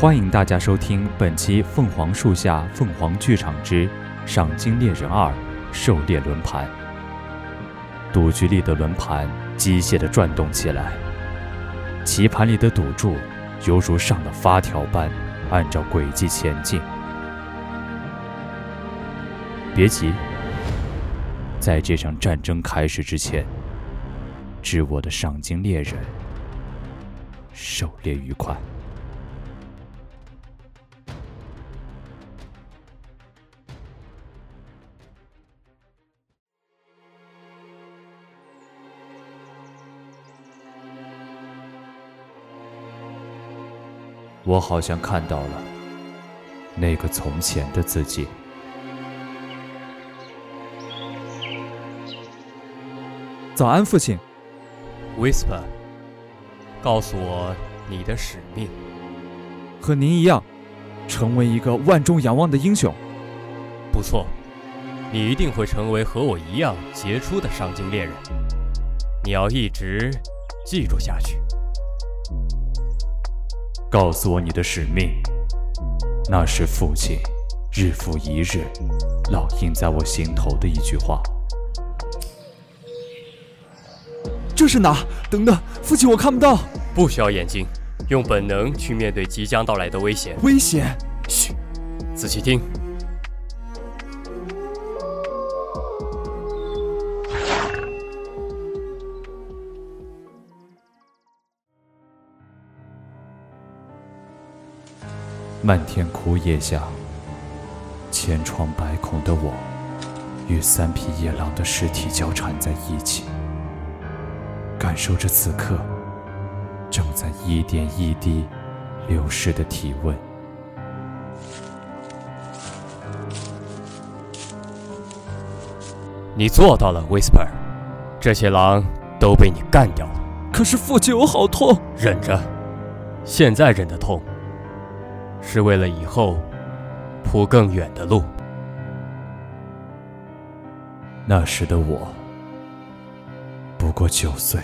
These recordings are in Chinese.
欢迎大家收听本期《凤凰树下凤凰剧场之赏金猎人二：狩猎轮盘》。赌局里的轮盘机械地转动起来，棋盘里的赌注犹如上了发条般按照轨迹前进。别急，在这场战争开始之前，致我的赏金猎人狩猎愉快。我好像看到了那个从前的自己。早安，父亲。Whisper，告诉我你的使命。和您一样，成为一个万众仰望的英雄。不错，你一定会成为和我一样杰出的赏金猎人。你要一直记住下去。告诉我你的使命。那是父亲日复一日烙印在我心头的一句话。这是哪？等等，父亲，我看不到。不需要眼睛，用本能去面对即将到来的危险。危险！嘘，仔细听。漫天枯叶下，千疮百孔的我，与三匹野狼的尸体交缠在一起，感受着此刻正在一点一滴流逝的体温。你做到了，Whisper。这些狼都被你干掉了。可是父亲，我好痛。忍着，现在忍的痛。是为了以后铺更远的路。那时的我不过九岁，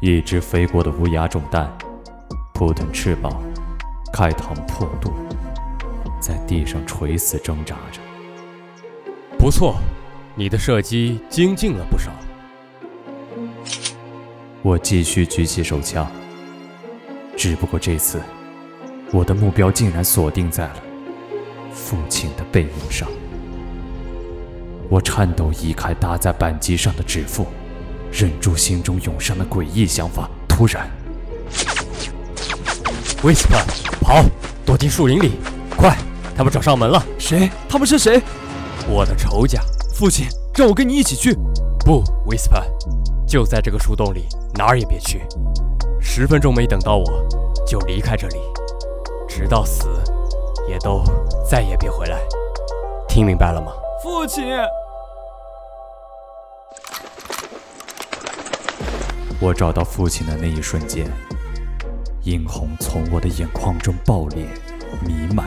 一只飞过的乌鸦中弹，扑腾翅膀，开膛破肚，在地上垂死挣扎着。不错，你的射击精进了不少。我继续举起手枪，只不过这次，我的目标竟然锁定在了父亲的背影上。我颤抖移开搭在扳机上的指腹，忍住心中涌上的诡异想法。突然，Whisper，跑，躲进树林里，快！他们找上门了。谁？他们是谁？我的仇家，父亲，让我跟你一起去。不，Whisper，就在这个树洞里，哪儿也别去。十分钟没等到我，就离开这里，直到死，也都再也别回来。听明白了吗？父亲。我找到父亲的那一瞬间，殷红从我的眼眶中爆裂、弥漫，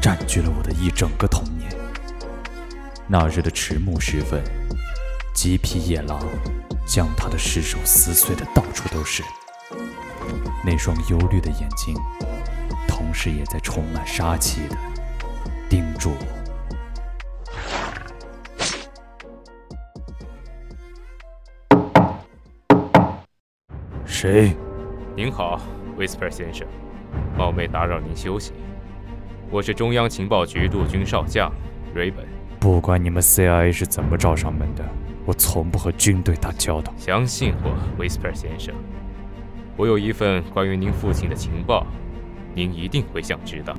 占据了我的一整个童年。那日的迟暮时分，几匹野狼将他的尸首撕碎的到处都是。那双忧虑的眼睛，同时也在充满杀气的盯住我。谁？您好，Whisper 先生，冒昧打扰您休息。我是中央情报局陆军少将 Raven。不管你们 CIA 是怎么找上门的，我从不和军队打交道。相信我，Whisper 先生，我有一份关于您父亲的情报，您一定会想知道。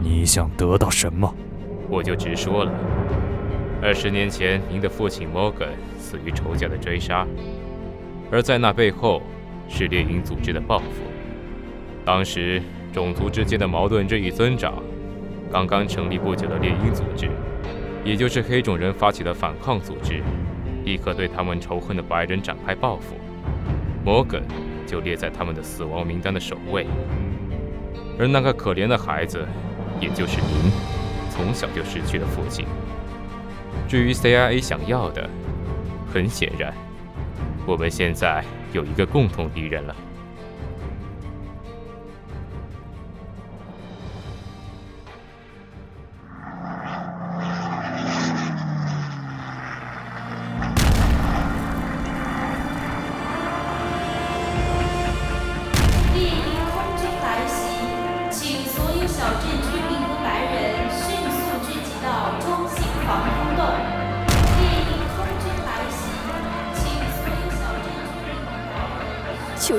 你想得到什么？我就直说了。二十年前，您的父亲 Morgan 死于仇家的追杀，而在那背后是猎鹰组织的报复。当时。种族之间的矛盾日益增长，刚刚成立不久的猎鹰组织，也就是黑种人发起的反抗组织，立刻对他们仇恨的白人展开报复。摩根就列在他们的死亡名单的首位。而那个可怜的孩子，也就是您，从小就失去了父亲。至于 CIA 想要的，很显然，我们现在有一个共同敌人了。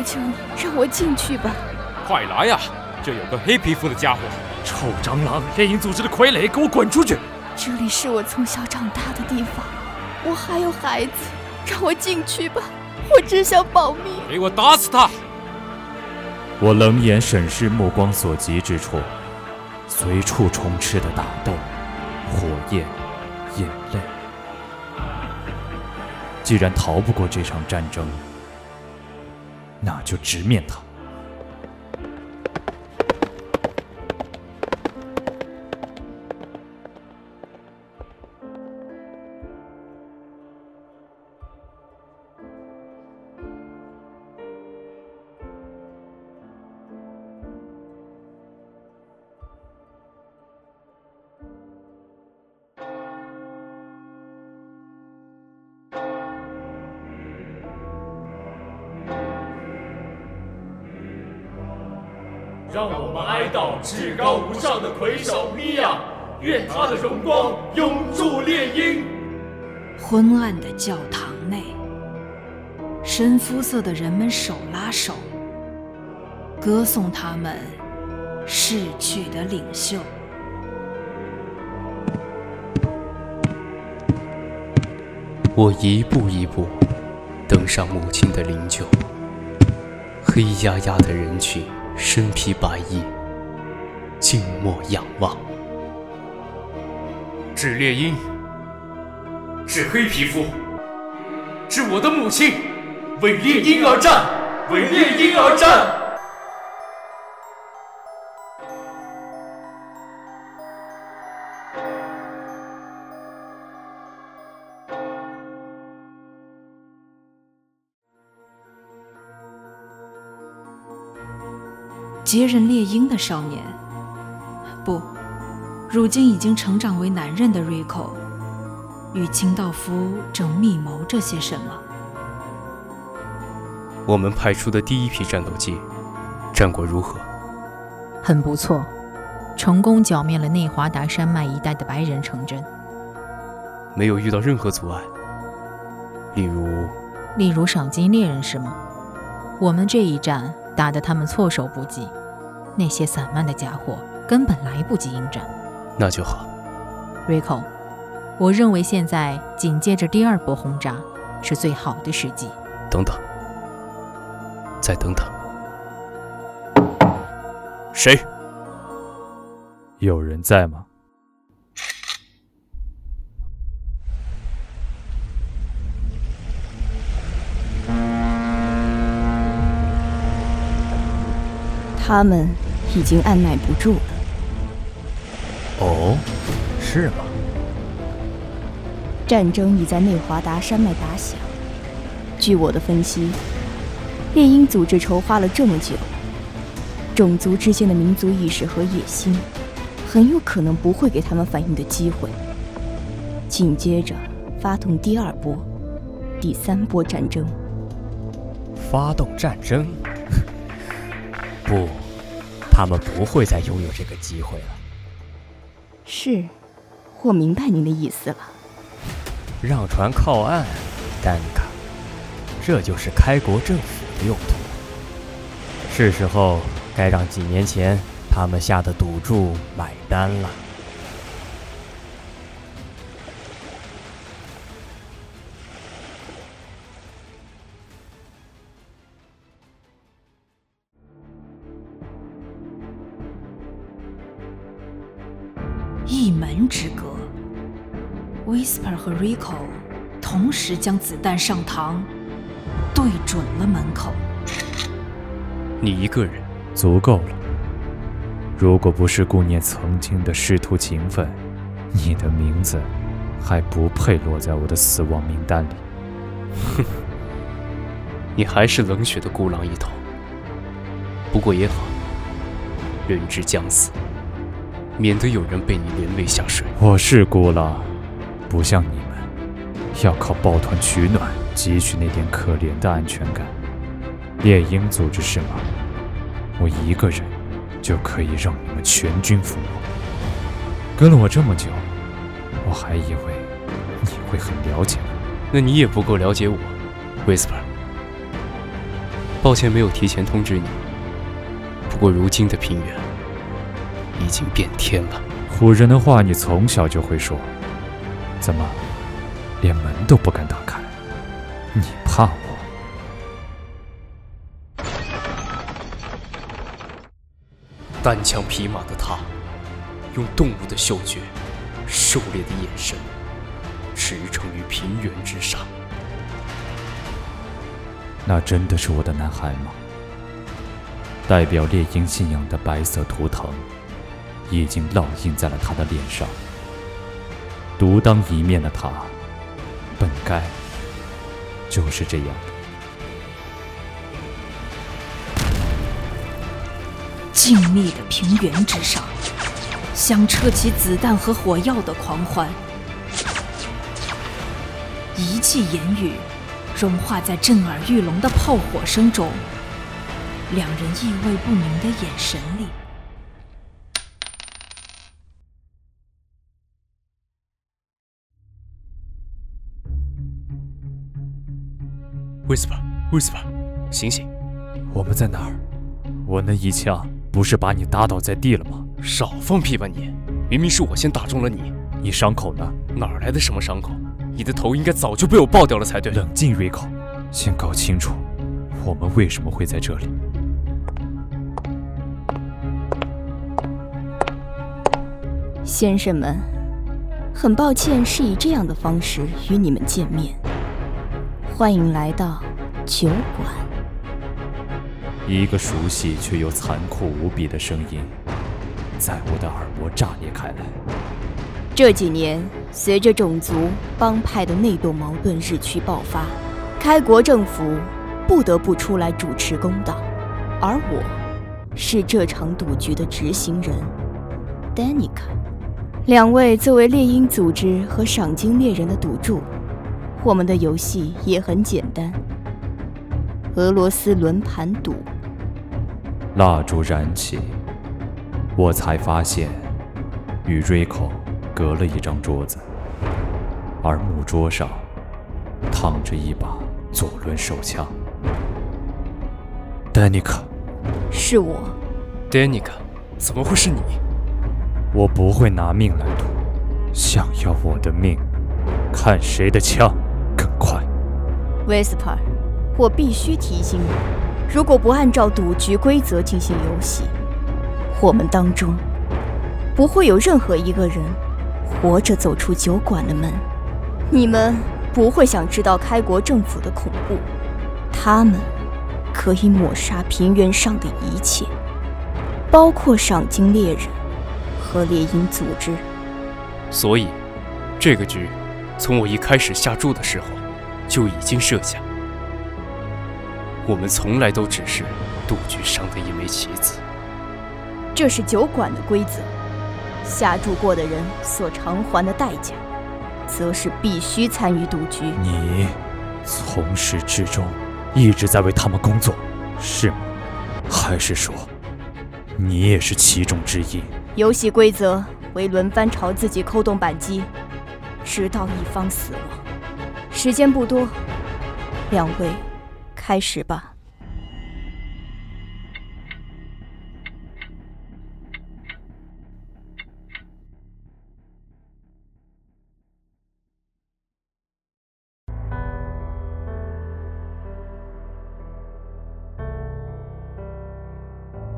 求求你，让我进去吧！快来呀！这有个黑皮肤的家伙，臭蟑螂！猎鹰组织的傀儡，给我滚出去！这里是我从小长大的地方，我还有孩子，让我进去吧！我只想保命。给我打死他！我冷眼审视目光所及之处，随处充斥的打斗、火焰、眼泪。既然逃不过这场战争，那就直面他。让我们哀悼至高无上的魁首米娅，愿他的荣光永驻猎鹰。昏暗的教堂内，深肤色的人们手拉手，歌颂他们逝去的领袖。我一步一步登上母亲的灵柩，黑压压的人群。身披白衣，静默仰望。致猎鹰，致黑皮肤，致我的母亲，为猎鹰而战，为猎鹰而战。接任猎鹰的少年，不，如今已经成长为男人的瑞克，与清道夫正密谋着些什么？我们派出的第一批战斗机，战果如何？很不错，成功剿灭了内华达山脉一带的白人城镇。没有遇到任何阻碍，例如，例如赏金猎人是吗？我们这一战。打得他们措手不及，那些散漫的家伙根本来不及应战。那就好，Rico，我认为现在紧接着第二波轰炸是最好的时机。等等，再等等。谁？有人在吗？他们已经按耐不住了。哦，是吗？战争已在内华达山脉打响。据我的分析，猎鹰组织筹划了这么久，种族之间的民族意识和野心，很有可能不会给他们反应的机会。紧接着发动第二波、第三波战争。发动战争？不，他们不会再拥有这个机会了。是，我明白您的意思了。让船靠岸，丹卡，这就是开国政府的用途。是时候该让几年前他们下的赌注买单了。一门之隔，Whisper 和 Rico 同时将子弹上膛，对准了门口。你一个人足够了。如果不是顾念曾经的师徒情分，你的名字还不配落在我的死亡名单里。哼，你还是冷血的孤狼一头。不过也好，人之将死，免得有人被你连累下水。我是孤狼，不像你们，要靠抱团取暖汲取那点可怜的安全感。猎鹰组织是吗？我一个人就可以让你们全军覆没。跟了我这么久，我还以为你会很了解我。那你也不够了解我，Whisper。抱歉没有提前通知你。不过如今的平原已经变天了。唬人的话你从小就会说，怎么连门都不敢打开？你怕我？单枪匹马的他，用动物的嗅觉、狩猎的眼神，驰骋于平原之上。那真的是我的男孩吗？代表猎鹰信仰的白色图腾，已经烙印在了他的脸上。独当一面的他，本该就是这样。静谧的平原之上，响彻起子弹和火药的狂欢，一记言语融化在震耳欲聋的炮火声中。两人意味不明的眼神里，Whisper，Whisper，醒醒！我们在哪儿？我那一枪不是把你打倒在地了吗？少放屁吧你！明明是我先打中了你。你伤口呢？哪来的什么伤口？你的头应该早就被我爆掉了才对。冷静，Rico，先搞清楚我们为什么会在这里。先生们，很抱歉是以这样的方式与你们见面。欢迎来到酒馆。一个熟悉却又残酷无比的声音在我的耳膜炸裂开来。这几年，随着种族帮派的内斗矛盾日趋爆发，开国政府不得不出来主持公道，而我，是这场赌局的执行人，Danica。两位作为猎鹰组织和赏金猎人的赌注，我们的游戏也很简单。俄罗斯轮盘赌。蜡烛燃起，我才发现，与 Rico 隔了一张桌子，而木桌上躺着一把左轮手枪。Danica，是我。Danica，怎么会是你？我不会拿命来赌，想要我的命，看谁的枪更快。Whisper，我必须提醒你，如果不按照赌局规则进行游戏，我们当中不会有任何一个人活着走出酒馆的门。你们不会想知道开国政府的恐怖，他们可以抹杀平原上的一切，包括赏金猎人。和猎鹰组织，所以这个局从我一开始下注的时候就已经设下。我们从来都只是赌局上的一枚棋子。这是酒馆的规则，下注过的人所偿还的代价，则是必须参与赌局。你从始至终一直在为他们工作，是吗？还是说你也是其中之一？游戏规则为轮番朝自己扣动扳机，直到一方死亡。时间不多，两位开始吧。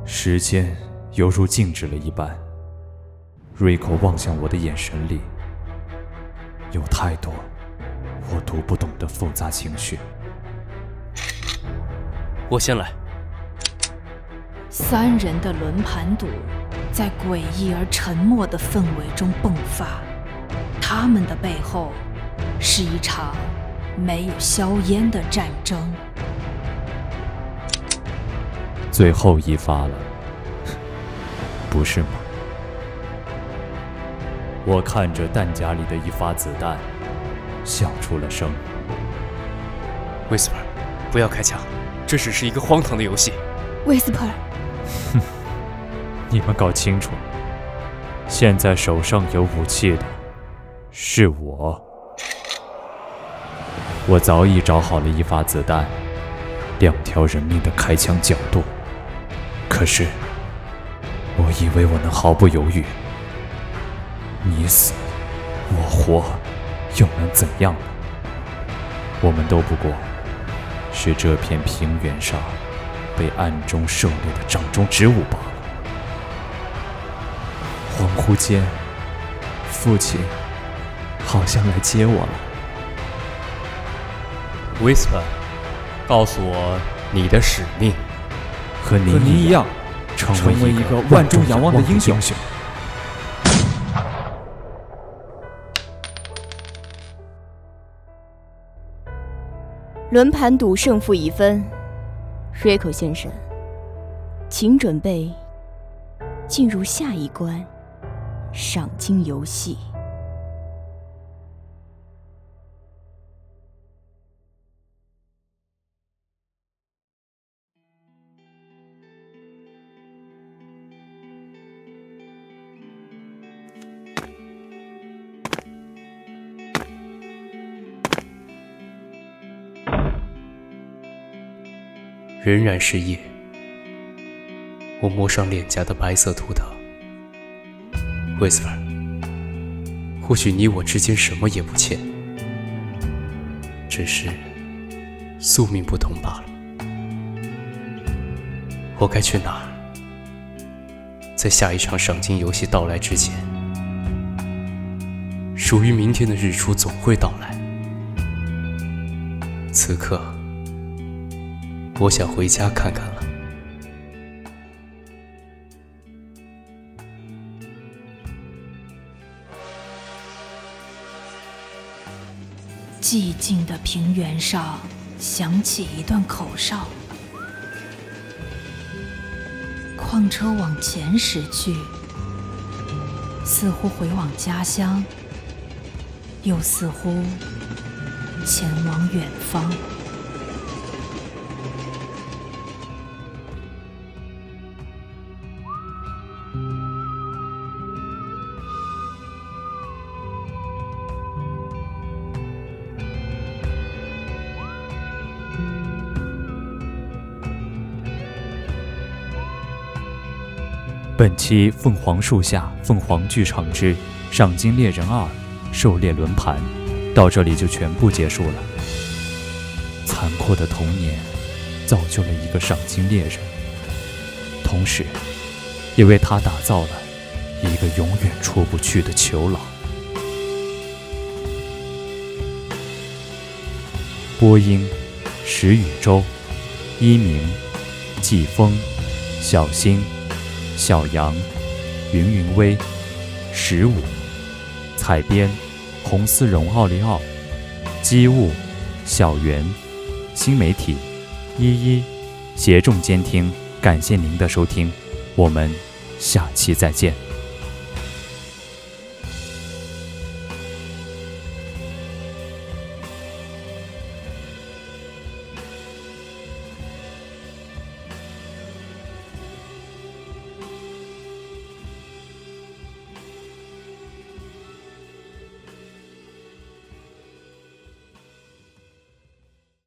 时间犹如静止了一般。瑞克望向我的眼神里，有太多我读不懂的复杂情绪。我先来。三人的轮盘赌，在诡异而沉默的氛围中迸发。他们的背后，是一场没有硝烟的战争。最后一发了，不是吗？我看着弹夹里的一发子弹，笑出了声。Whisper，，不要开枪，这只是一个荒唐的游戏。，Wisper，哼，你们搞清楚，现在手上有武器的是我。我早已找好了一发子弹，两条人命的开枪角度。可是，我以为我能毫不犹豫。你死，我活，又能怎样呢？我们都不过是这片平原上被暗中狩猎的掌中之物罢了。恍惚间，父亲好像来接我了。Whisper，告诉我你的使命。和您一样，成为一个万众仰望的英雄。轮盘赌胜负已分，瑞克先生，请准备进入下一关——赏金游戏。仍然是夜，我摸上脸颊的白色图腾。威斯 r 或许你我之间什么也不欠，只是宿命不同罢了。我该去哪儿？在下一场赏金游戏到来之前，属于明天的日出总会到来。此刻。我想回家看看了。寂静的平原上响起一段口哨，矿车往前驶去，似乎回往家乡，又似乎前往远方。本期《凤凰树下》凤凰剧场之《赏金猎人二》狩猎轮盘到这里就全部结束了。残酷的童年造就了一个赏金猎人，同时也为他打造了一个永远出不去的囚牢。播音：石宇洲，一鸣，季风，小星。小杨、云云微、十五、彩编、红丝绒、奥利奥、机务、小圆、新媒体、一一、协众监听，感谢您的收听，我们下期再见。